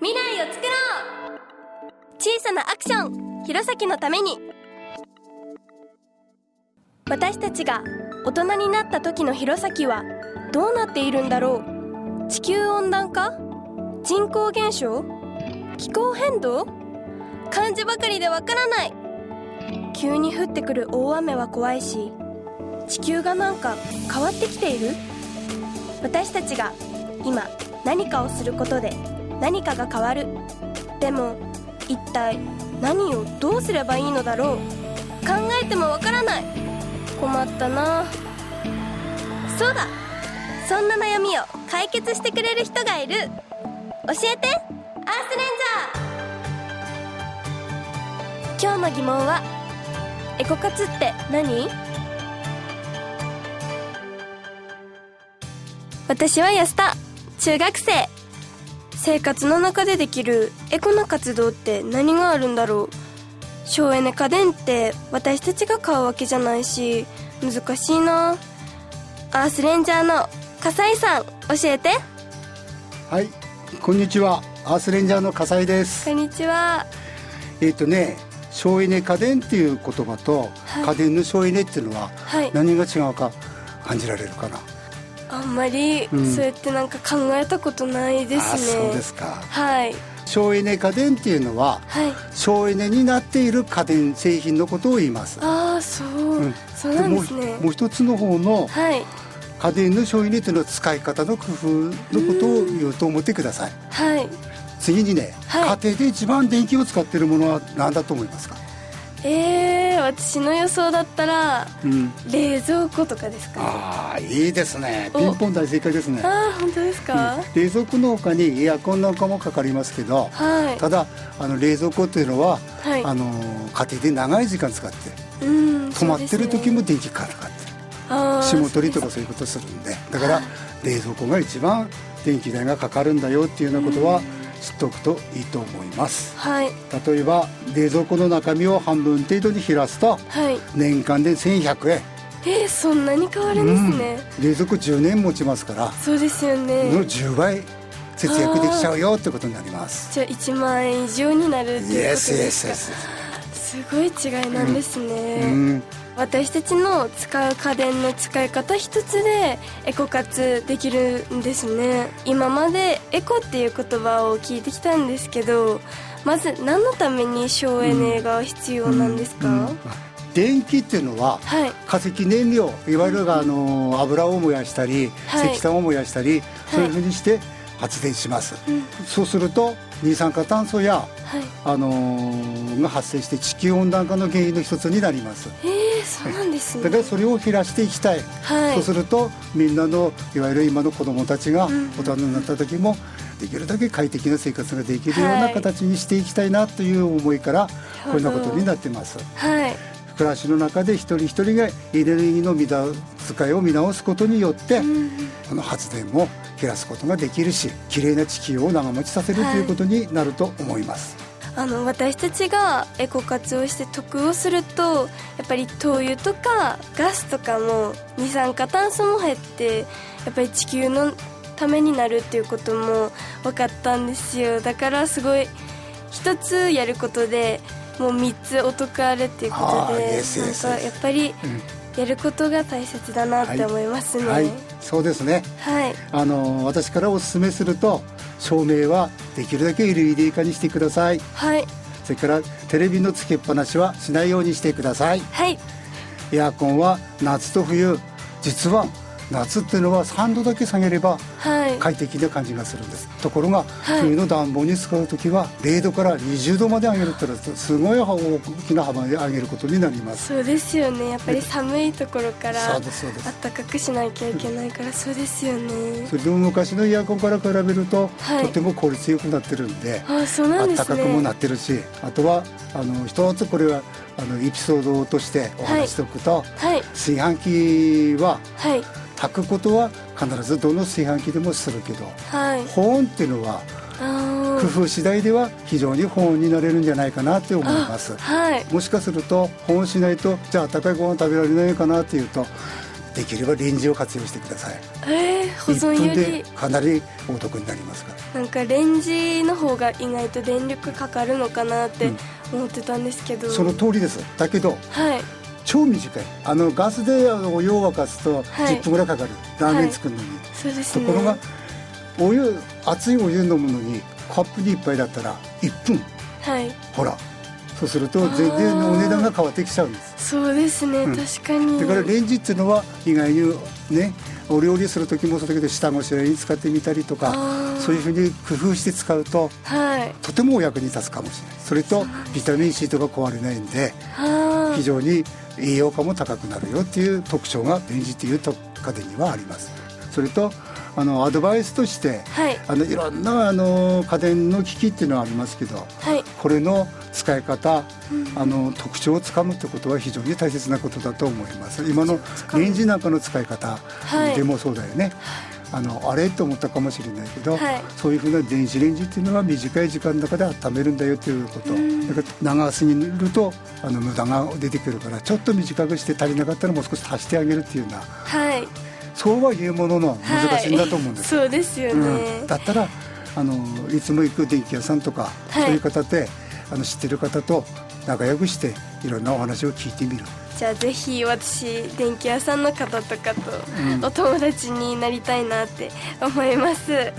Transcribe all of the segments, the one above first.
未来を作ろう!小さなアクション!弘前のために!私たちが大人になった時の弘前はどうなっているんだろう?地球温暖化?人口減少?気候変動?漢字ばかりでわからない!急に降ってくる大雨は怖いし地球がなんか変わってきている?私たちが今何かをすることで何かが変わる。でも一体何をどうすればいいのだろう。考えてもわからない。困ったな。そうだ。そんな悩みを解決してくれる人がいる。教えて。アースレンジャー。今日の疑問はエコ活って何？私は安田中学生。生活の中でできるエコな活動って何があるんだろう？省エネ家電って私たちが買うわけじゃないし難しいな。アースレンジャーの笠井さん教えて。はいこんにちは。アースレンジャーの笠井です。こんにちは。えっ、とね省エネ家電っていう言葉と、はい。家電の省エネっていうのははい。何が違うか感じられるかな、あんまりうん。そうやってなんか考えたことないですね、あそうですか。はい。省エネ家電っていうのははい。省エネになっている家電製品のことを言います。ああそう、うん。そうなんですね。もうもう一つの方のはい。家電の省エネというのは使い方の工夫のことを言うと思ってください。はい。次にね、はい。家庭で一番電気を使っているものは何だと思いますか、えー、私の予想だったらうん、冷蔵庫とかですか？ねああいいですね。お。ピンポン大正解ですね。ああ本当ですか、うん。冷蔵庫の他にエアコンなんかもかかりますけどはい。ただあの冷蔵庫っていうのは、はい。あの家庭で長い時間使ってうん止まってる時も電気かかって。霜取りとかそういうことするんで。だから冷蔵庫が一番電気代がかかるんだよっていうようなことは知っておくといいと思います。はい。例えば冷蔵庫の中身を半分程度に減らすとはい。年間で1100円。えー、そんなに変わるんですね、うん。冷蔵庫10年持ちますからそうですよね。の10倍節約できちゃうよってことになります。じゃあ1万円以上になるっていうことですか。すごい違いなんですね、うん私たちの使う家電の使い方一つでエコ活できるんですね。今までエコっていう言葉を聞いてきたんですけどまず何のために省エネが必要なんですか、うん電気っていうのははい。化石燃料いわゆるあの油を燃やしたり、はい。石炭を燃やしたり、そういうふうにして発電します、うん。そうすると二酸化炭素や、はい。あのーが発生して地球温暖化の原因の一つになります。えー、そうなんですね。だからそれを減らしていきたい、はい。そうするとみんなのいわゆる今の子どもたちがん大人になった時もできるだけ快適な生活ができるようはない。形にしていきたいなという思いからこんなことになってます。はい。暮らしの中で一人一人がエネルギーの無駄遣いを見直すことによって、うんこの発電も減らすことができるし綺麗な地球を長持ちさせるはいということになると思います、あの私たちがエコ活をして得をするとやっぱり灯油とかガスとかも二酸化炭素も減ってやっぱり地球のためになるっていうことも分かったんですよ。だからすごい一つやることでもう3つお得あるっていうことでなんかやっぱりやることが大切だなって思いますね。はい。そうですね。はい。あの私からお勧めすると照明はできるだけ LED 化にしてください。はい。それからテレビのつけっぱなしはしないようにしてください。はい。エアコンは夏と冬。実は夏っていうのは3度だけ下げればはい。快適な感じがするんです。ところが、はい。冬の暖房に使う時は0度から20度まで上げるってのはすごい大きな幅で上げることになります。そうですよね。やっぱり寒いところからそうですそうです。暖かくしなきゃいけないからそうですよね。それでも昔のエアコンから比べると、はい。とても効率よくなってるんであそうなんですね。暖かくもなってるしあとはあの一つこれはあのエピソードとしてお話ししておくと、はい。炊飯器ははい炊くことは必ずどの炊飯器でもするけどはい。保温っていうのはあ工夫次第では非常に保温になれるんじゃないかなって思いーます。あはい。もしかすると保温しないとじゃあ温かいご飯食べられないかなっていうとできればレンジを活用してください。えー、保存1分よでりかなりお得になりますから。なんかレンジの方が意外と電力かかるのかなってうん。思ってたんですけど、その通りです。だけどはい超短い。あのガスであのお湯を沸かすとはい。10分ぐらいかかる、ラーメン作るのに、そうですね。ところがお湯熱いお湯飲むのにカップに1杯だったら1分。はい。ほら。そうすると全然お値段が変わってきちゃうんです。そうですね、うん。確かに。だからレンジっていうのは意外にねお料理する時もそうだけど下ごしらえに使ってみたりとかそういうふうに工夫して使うとはい。とてもお役に立つかもしれない。それとビタミン C とか壊れないんであ非常に栄養価も高くなるよっていう特徴がレンジっていう家電にはあります。それとあのアドバイスとしてはい。あのいろんなあの家電の機器っていうのはありますけどはい。これの使い方、あの特徴をつかむってことは非常に大切なことだと思います。今のレンジなんかの使い方はい。でもそうだよね、あのあれと思ったかもしれないけど、はい。そういうふうな電子レンジっていうのは短い時間の中で温めるんだよということ、だから長すぎるとあの無駄が出てくるからちょっと短くして足りなかったらもう少し足してあげるっていうような。はい。そうは言うものの難しいんだと思うんですよ。はい、そうですよね、うん、だったらあのいつも行く電気屋さんとか、はいそういう方であの知ってる方と仲良くしていろんなお話を聞いてみるじゃあぜひ私電気屋さんの方とかとお友達になりたいなって思います、はい。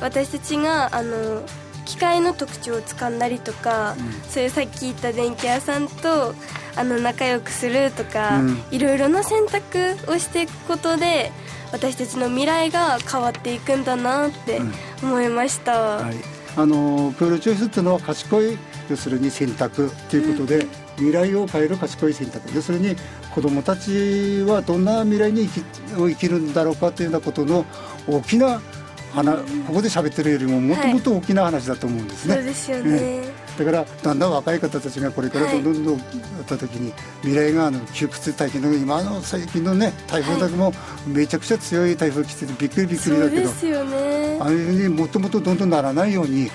私たちがあの機械の特徴をつかんだりとか、うん。そういうさっき言った電気屋さんとあの仲良くするとか、うん。いろいろな選択をしていくことで私たちの未来が変わっていくんだなって思いました、はい、あのプールチョイスっていうのは賢い要するに選択ということで、未来を変える賢い選択。要するに子どもたちはどんな未来に生きを生きるんだろうかというようなことの大きな話、ここで喋ってるよりももっともっと大きな話だと思うんですね。そうですよね、だからだんだん若い方たちがこれからどんどんどんどんなった時に未来があの窮屈大変な今の最近のね台風だけもめちゃくちゃ強い台風来ててびっくりびっくそりだけどうですよね。ああいうふうにもっともっとどんどんならないように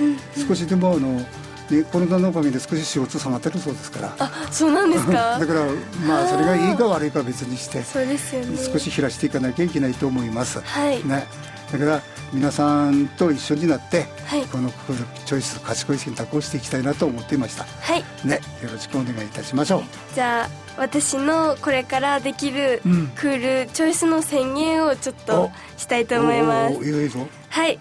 少しでもあの、ね、コロナのおかげで少し CO2 下がってるそうですから。あそうなんですか？だからまあそれがいいか悪いかは別にしてそうですよね。少し減らしていかなきゃいけないと思います。はい。ね、だから皆さんと一緒になって、はい。このクールチョイス賢い選択をしていきたいなと思っていました。はい。ね、よろしくお願いいたしましょう。じゃあ私のこれからできるうん。クールチョイスの宣言をちょっとしたいと思います。おーいいよいいぞ。はい。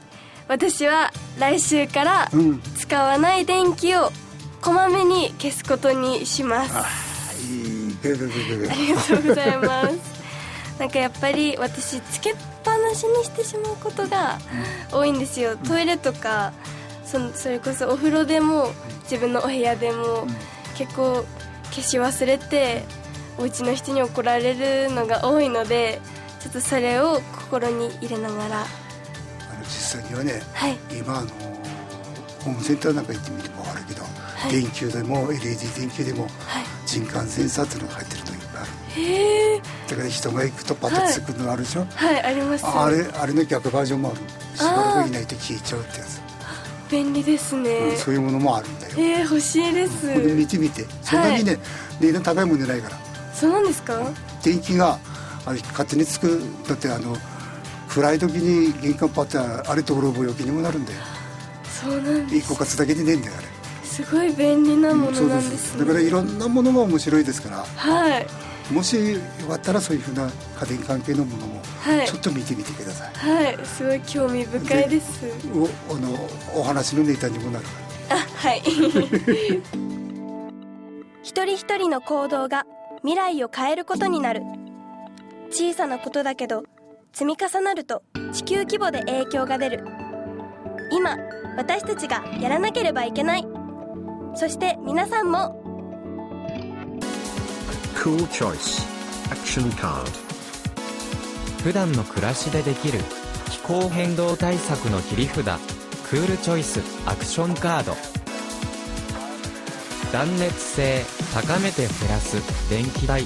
私は来週からうん。使わない電気をこまめに消すことにします。ありがとうございます。なんかやっぱり私つけっぱなしにしてしまうことが多いんですよ。トイレとかそのそれこそお風呂でも自分のお部屋でも結構消し忘れてお家の人に怒られるのが多いのでちょっとそれを心に入れながら。あの実際にはね、はい。今あのホームセンターなんか行ってみても分かるけど、い。電球でも LED 電球でもはい。人感センサーっていうのが入ってるといっぱいあるへえだから人が行くとパッとつくのがあるでしょ、はい。あります。あれあれの逆バージョンもある。しばらくいないと消えちゃうってやつ、便利ですね、うんそういうものもあるんだよ、えー、欲しいです、これ見てみて。そんなにね、値段高いもんじゃないから。そうなんですか？電気があれ勝手につくだってあの暗い時に玄関パッてあれと泥棒よけにもなるんだよです。一個勝つだけでねえんだよあれ。すごい便利なものそうなんです。ねだからいろんなものが面白いですから。はい。もしよかったらそういうふうな家電関係のものもはい。ちょっと見てみてください、はい。すごい興味深いです。おあのお話のネタにもなる。あはい。一人一人の行動が未来を変えることになる。小さなことだけど積み重なると地球規模で影響が出る今私たちがやらなければいけない。そして皆さんも。Cool choice. Action card. 普段の暮らしでできる気候変動対策の切り札。クールチョイスアクションカード断熱性高めて減らす。電気代。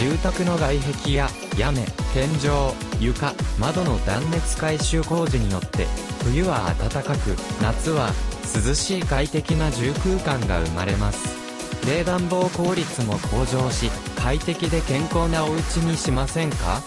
住宅の外壁や屋根天井床窓の断熱改修工事によって冬は暖かく夏は涼しい快適な住空間が生まれます。冷暖房効率も向上し快適で健康なお家にしませんか？